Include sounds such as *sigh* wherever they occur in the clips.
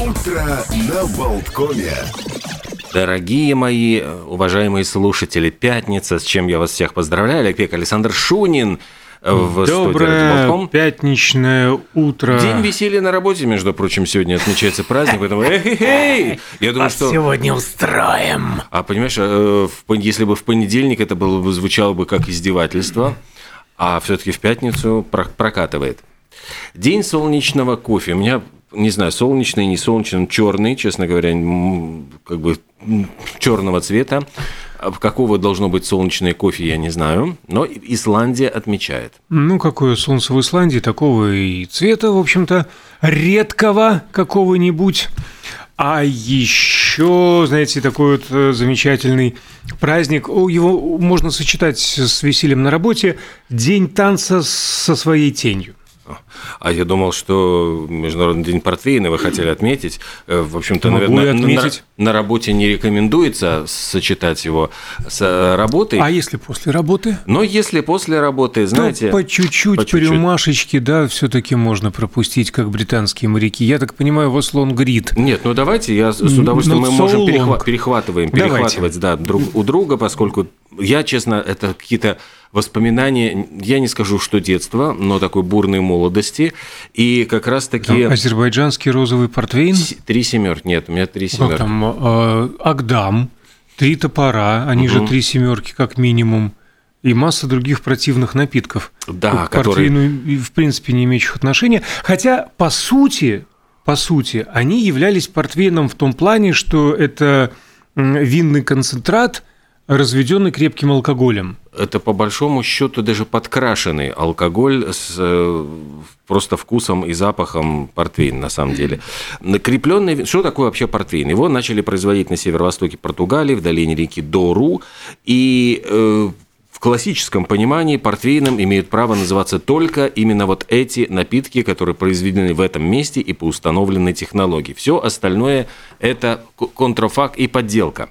Утро на Болткоме. Дорогие мои, уважаемые слушатели, пятница, с чем я вас всех поздравляю. Олег Александр Шунин в Доброе студии «Радио пятничное утро. День веселья на работе, между прочим, сегодня отмечается праздник, поэтому эй Я думаю, что... сегодня устроим. А понимаешь, э, если бы в понедельник это было бы звучало бы как издевательство, а все-таки в пятницу про- прокатывает. День солнечного кофе. У меня, не знаю, солнечный, не солнечный, черный, честно говоря, как бы черного цвета. А Какого должно быть солнечное кофе, я не знаю. Но Исландия отмечает. Ну, какое солнце в Исландии, такого и цвета, в общем-то, редкого какого-нибудь. А еще, знаете, такой вот э, замечательный праздник, его можно сочетать с весельем на работе, день танца со своей тенью. А я думал, что Международный день портвейна вы хотели отметить. Э, В общем-то, Могу наверное, отметить. На, на работе не рекомендуется сочетать его с э, работой. А если после работы? Но если после работы, знаете... то по чуть-чуть, по по чуть-чуть. рюмашечке, да, все-таки можно пропустить, как британские моряки. Я так понимаю, вас лонгрид. Нет, ну давайте, я с удовольствием Ну, мы можем so перехва- long. перехватываем, Давайте. перехватывать, да, друг у друга, поскольку я, честно, это какие-то воспоминания, я не скажу, что детства, но такой бурной молодости, и как раз таки Азербайджанский розовый портвейн. три семерки, нет, у меня три Как семерки. там, э, Агдам, три топора, они же три семерки как минимум, и масса других противных напитков. Да, к которые- портвейну в принципе не имеющих отношения. Хотя, по сути, по сути, они являлись портвейном в том плане, что это винный концентрат, разведенный крепким алкоголем. это по большому счету даже подкрашенный алкоголь с э, просто вкусом и запахом портвейн на самом деле. Крепленный, вин- что такое вообще портвейн? Его начали производить на северо-востоке Португалии, в долине реки Дору, и э, в классическом понимании портвейном имеют право называться только именно вот эти напитки, которые произведены в этом месте и по установленной технологии. Все остальное – это контрафакт и подделка.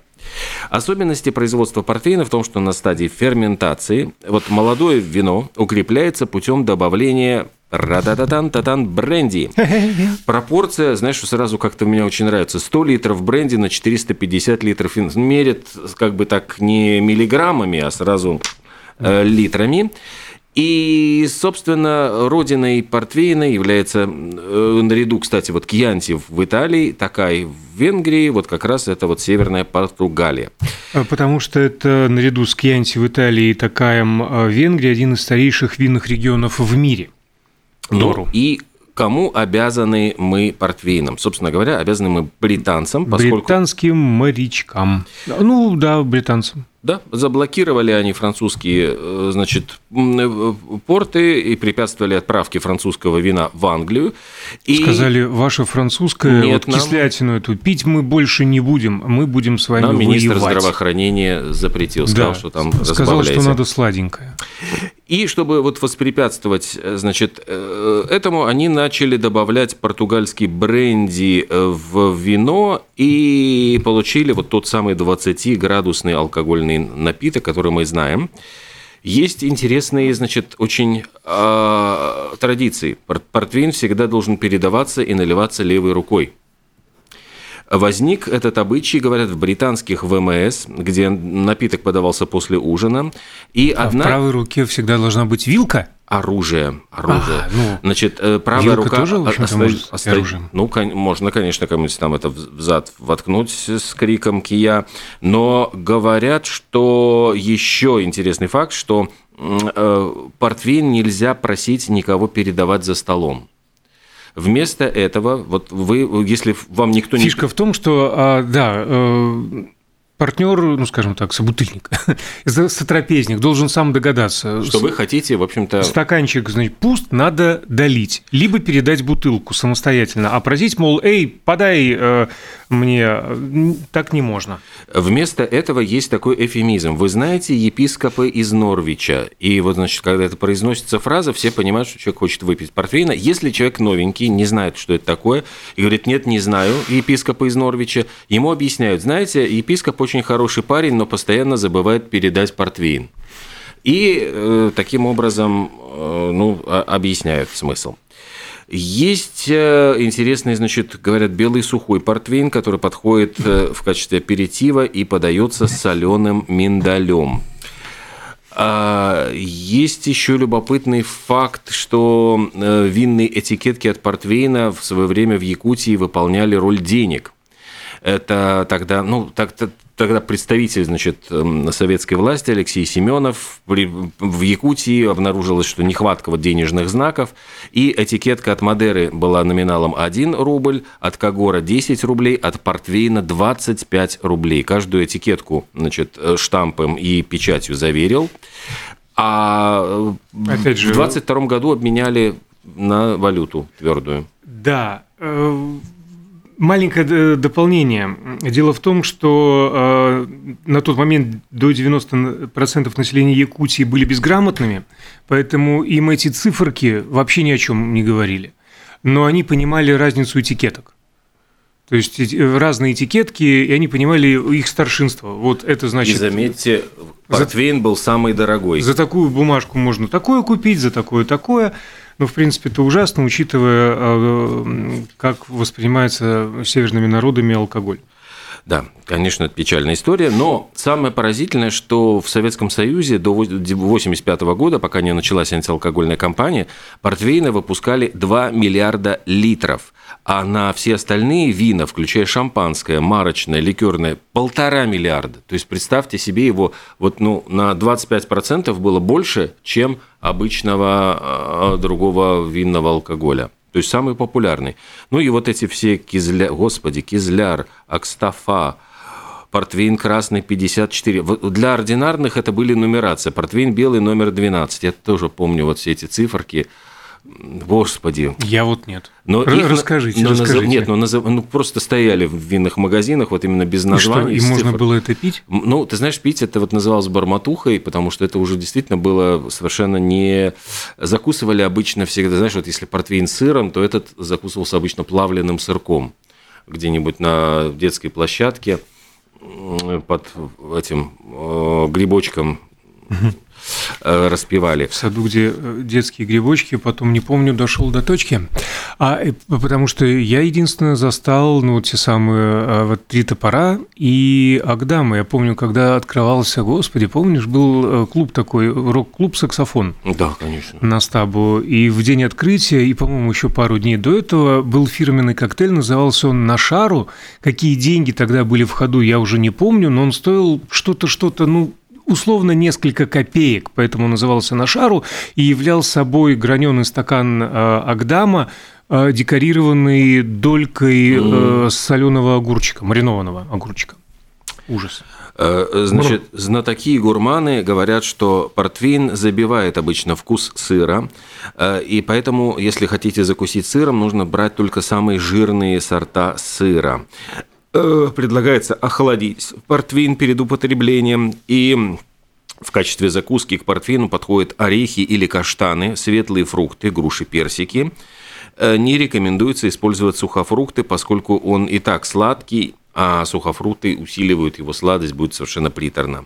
Особенности производства портвейна в том, что на стадии ферментации вот молодое вино укрепляется путем добавления ра-та-та-тан, татан бренди. *laughs* Пропорция, знаешь, что сразу как-то мне очень нравится. 100 литров бренди на 450 литров. Мерят как бы так не миллиграммами, а сразу э, литрами. И, собственно, родиной портвейна является, э, наряду, кстати, вот Кьянти в Италии, Такай в Венгрии, вот как раз это вот Северная Португалия. А Потому что это наряду с Кьянти в Италии и Такаем э, в Венгрии один из старейших винных регионов в мире. Дору. Ну, и кому обязаны мы портвейном? Собственно говоря, обязаны мы британцам, поскольку Британским морячкам. Ну да, британцам. да, заблокировали они французские э, значит, э, порты и препятствовали отправке французского вина в Англию. И Сказали, ваше французское, Нет, вот нам- кислятину эту пить мы больше не будем, мы будем с вами нам министр воевать. здравоохранения запретил, сказал, Да, что там сказал, что надо сладенькое. И чтобы вот воспрепятствовать, э, значит, э, этому, они начали добавлять португальский бренди э, в вино и получили вот тот самый 20-градусный алкогольный напиток, который мы знаем. Есть интересные, значит, очень э, традиции. Пор- Портвейн всегда должен передаваться и наливаться левой рукой. Возник этот обычай, говорят, в британских ВМС, где напиток подавался после ужина. И А одна... в правой руке всегда должна быть вилка? Оружие, оружие. А, ну, Значит, э, правая рука тоже, в общем-то, оста- может оста- оружием. Ну, кон- можно, конечно, кому-нибудь там это в зад воткнуть с криком кия. Но говорят, что еще интересный факт, что э, портвейн нельзя просить никого передавать за столом. Вместо этого, вот вы, если вам никто не Фишка в том, что, а, да, партнер, ну, скажем так, собутыльник, *laughs* сотрапезник должен сам догадаться. что вы хотите, в общем-то, Стаканчик, значит, пуст, надо долить. Либо передать бутылку самостоятельно. А просить, мол, эй, подай э, мне, так не можно. Вместо этого есть такой эфемизм. Вы знаете епископы из Норвича. И вот, значит, когда это произносится фраза, все понимают, что человек хочет выпить портвейна. Если человек новенький, не знает, что это такое, и говорит, нет, не знаю, епископа из Норвича, ему объясняют, знаете, епископ очень хороший парень, но постоянно забывает передать портвейн. И э, таким образом, э, ну, а- объясняют смысл. Есть э, интересный, значит, говорят, белый сухой портвейн, который подходит э, в качестве аперитива и подается с соленым миндалем. А, есть еще любопытный факт, что э, винные этикетки от портвейна в свое время в Якутии выполняли роль денег. Это тогда, ну, так, тогда представитель, значит, эм, советской власти Алексей Семенов в Якутии обнаружилось, что нехватка вот денежных знаков, и этикетка от Мадеры была номиналом 1 рубль, от Кагора 10 рублей, от Портвейна 25 рублей. Каждую этикетку, значит, э, штампом и печатью заверил. А э, Опять же... в 22 году обменяли на валюту твердую. Да, э, Маленькое дополнение. Дело в том, что э, на тот момент до 90% населения Якутии были безграмотными, поэтому им эти циферки вообще ни о чем не говорили. Но они понимали разницу этикеток. То есть разные этикетки, и они понимали их старшинство. Вот это значит... И заметьте, портвейн за, был самый дорогой. За такую бумажку можно такое купить, за такое такое. Но, в принципе, это ужасно, учитывая, а, как воспринимается северными народами алкоголь. Да, конечно, это печальная история, но самое поразительное, что в Советском Союзе до 1985 года, пока не началась антиалкогольная кампания, портвейны выпускали 2 миллиарда литров, а на все остальные вина, включая шампанское, марочное, ликерное, полтора миллиарда. То есть представьте себе его вот, ну, на 25% было больше, чем обычного а, другого винного алкоголя. То есть самый популярный. Ну и вот эти все кизля, господи, кизляр, акстафа, портвейн красный 54. Для ординарных это были нумерации. Портвейн белый номер 12. Я тоже помню вот все эти циферки. Господи. Я вот нет. Но их, расскажите, но, расскажите. Нет, но назов, ну, просто стояли в винных магазинах, вот именно без названий. И, что, и можно было это пить? Ну, ты знаешь, пить это вот называлось барматухой, потому что это уже действительно было совершенно не... Закусывали обычно всегда, знаешь, вот если портвейн с сыром, то этот закусывался обычно плавленным сырком где-нибудь на детской площадке под этим э, грибочком. Угу распевали. В саду, где э, детские грибочки, потом, не помню, дошел до точки. А, потому что я единственное застал, ну, те самые вот «Три топора» и «Агдамы». Я помню, когда открывался, господи, помнишь, был э, клуб такой, рок-клуб «Саксофон». Да, конечно. На стабу. И в день открытия, и, по-моему, еще пару дней до этого был фирменный коктейль, назывался он «На шару». Какие деньги тогда были в ходу, я уже не помню, но он стоил что-то, что-то, ну, условно несколько копеек, поэтому назывался на шару и являл собой граненый стакан э, Агдама, э, декорированный долькой mm. соленого огурчика, маринованного огурчика. Ужас. Значит, знатоки и гурманы говорят, что портвейн забивает обычно вкус сыра, и поэтому, если хотите закусить сыром, нужно брать только самые жирные сорта сыра. Э, предлагается охладить портвейн перед употреблением и в качестве закуски к портвейну подходят орехи или каштаны, светлые фрукты, груши, персики. Э, не рекомендуется использовать сухофрукты, поскольку он и так сладкий, а сухофрукты усиливают его сладость, будет совершенно приторно.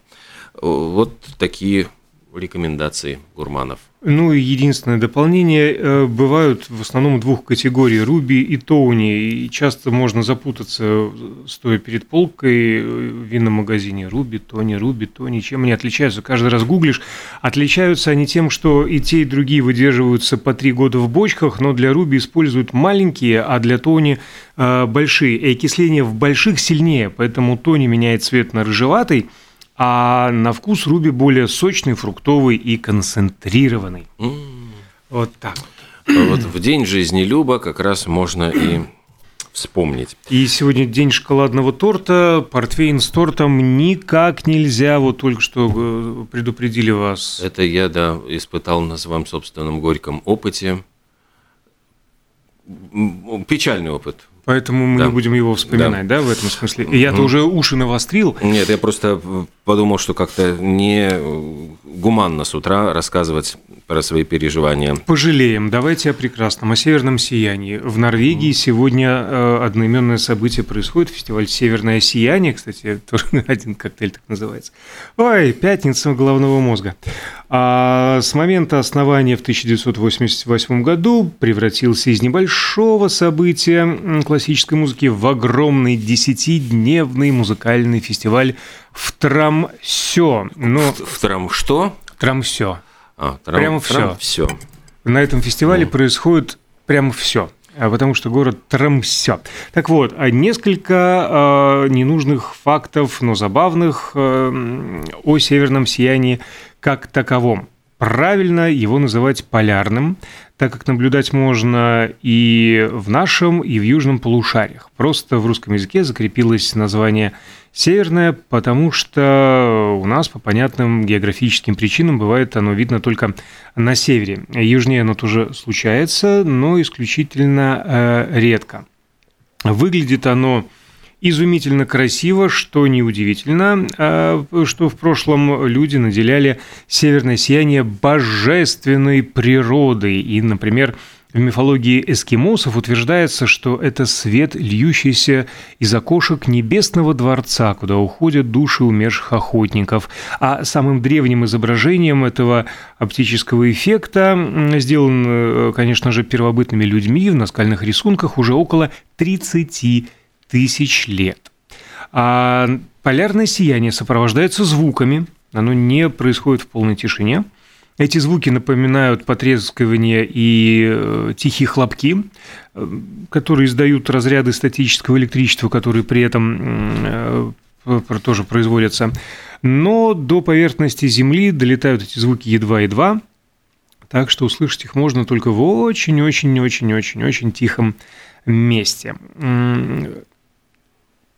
Э, вот такие рекомендации гурманов. Ну и единственное дополнение, э, бывают в основном двух категорий, руби и тоуни, и часто можно запутаться, стоя перед полкой в винном магазине, руби, тони, руби, тони, чем они отличаются, каждый раз гуглишь, отличаются они тем, что и те, и другие выдерживаются по три года в бочках, но для руби используют маленькие, а для тони э, большие, и окисление в больших сильнее, поэтому тони меняет цвет на рыжеватый, а на вкус руби более сочный, фруктовый и концентрированный. Mm. Вот так вот. А вот в день жизни Люба как раз можно и вспомнить. И сегодня день шоколадного торта, портвейн с тортом никак нельзя, вот только что э, предупредили вас. Это я, да, испытал на своем собственном горьком опыте. Печальный опыт. Поэтому мы Да. не будем его вспоминать, да, в этом смысле. И я-то уже уши навострил. Нет, я просто подумал, что как-то не э, гуманно с утра рассказывать про свои переживания. Пожалеем. Давайте о прекрасном, о северном сиянии. В Норвегии сегодня э, одноименное событие происходит. Фестиваль «Северное сияние». Кстати, *laughs* тоже один коктейль так называется. Ой, пятница головного мозга. А с момента основания в 1988 году превратился из небольшого события классической музыки в огромный десятидневный музыкальный фестиваль в Трамсё. Ну, В трам что? Трамсё. А, Прямо всё. Все. На этом фестивале происходит прямо все. Потому что город Трамсё. Так вот, а несколько э, ненужных фактов, но забавных э, о северном сиянии как таковом. Правильно его называть полярным, так как наблюдать можно и в нашем, и в южном полушариях. Просто в русском языке закрепилось название «северное», потому что у нас по понятным географическим причинам бывает оно видно только на севере. Южнее оно тоже случается, но исключительно э, редко. Выглядит оно изумительно красиво, что неудивительно, а, что в прошлом люди наделяли северное сияние божественной природой. И, например, в мифологии эскимосов утверждается, что это свет, льющийся из окошек небесного дворца, куда уходят души умерших охотников. А самым древним изображением этого оптического эффекта сделан, э, конечно же, первобытными людьми в наскальных рисунках уже около 30 тысяч лет. А полярное сияние сопровождается звуками, оно не происходит в полной тишине. Эти звуки напоминают потрескивание и э, тихие хлопки, э, которые издают разряды статического электричества, которые при этом э, тоже производятся. Но до поверхности Земли долетают эти звуки едва-едва, так что услышать их можно только в очень-очень-очень-очень-очень тихом месте.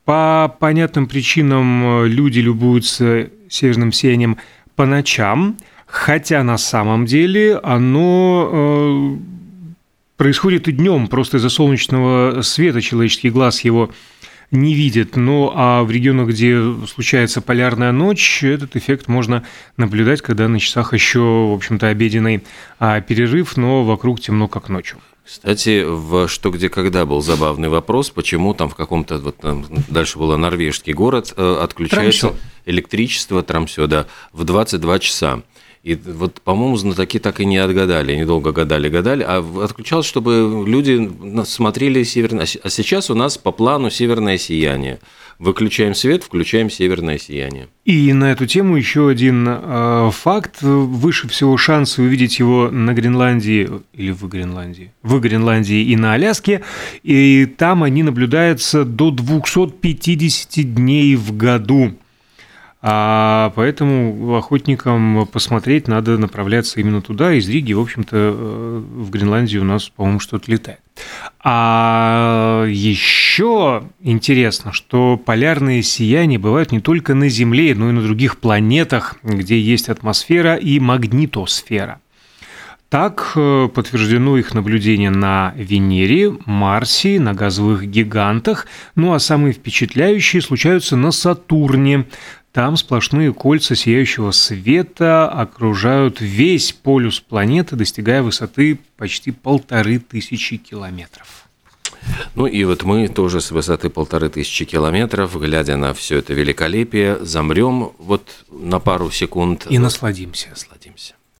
По понятным причинам э, люди любуются северным сиянием по ночам, хотя на самом деле оно э, происходит и днем, просто из-за солнечного света человеческий глаз его не видит. Ну а в регионах, где случается полярная ночь, этот эффект можно наблюдать, когда на часах еще, в общем-то, обеденный а, перерыв, но вокруг темно, как ночью. Кстати, в «Что, где, когда» был забавный вопрос, почему там в каком-то, вот там дальше было норвежский город, э, отключается Трамсё. электричество, Трамсё, да, в 22 часа. И вот, по-моему, знатоки так и не отгадали, они долго гадали, гадали, а отключалось, чтобы люди смотрели северное... А сейчас у нас по плану северное сияние. Выключаем свет, включаем северное сияние. И на эту тему еще один э, факт. Выше всего шансы увидеть его на Гренландии или в Гренландии. В Гренландии и на Аляске. И там они наблюдаются до 250 дней в году. А поэтому охотникам посмотреть надо направляться именно туда. Из Риги, в общем-то, э, в Гренландии у нас, по-моему, что-то летает. А еще интересно, что полярные сияния бывают не только на Земле, но и на других планетах, где есть атмосфера и магнитосфера. Так э, подтверждено их наблюдение на Венере, Марсе, на газовых гигантах, ну а самые впечатляющие случаются на Сатурне. Там сплошные кольца сияющего света окружают весь полюс планеты, достигая высоты почти полторы тысячи километров. Ну и вот мы тоже с высоты полторы тысячи километров, глядя на все это великолепие, замрем вот на пару секунд. И насладимся. насладимся.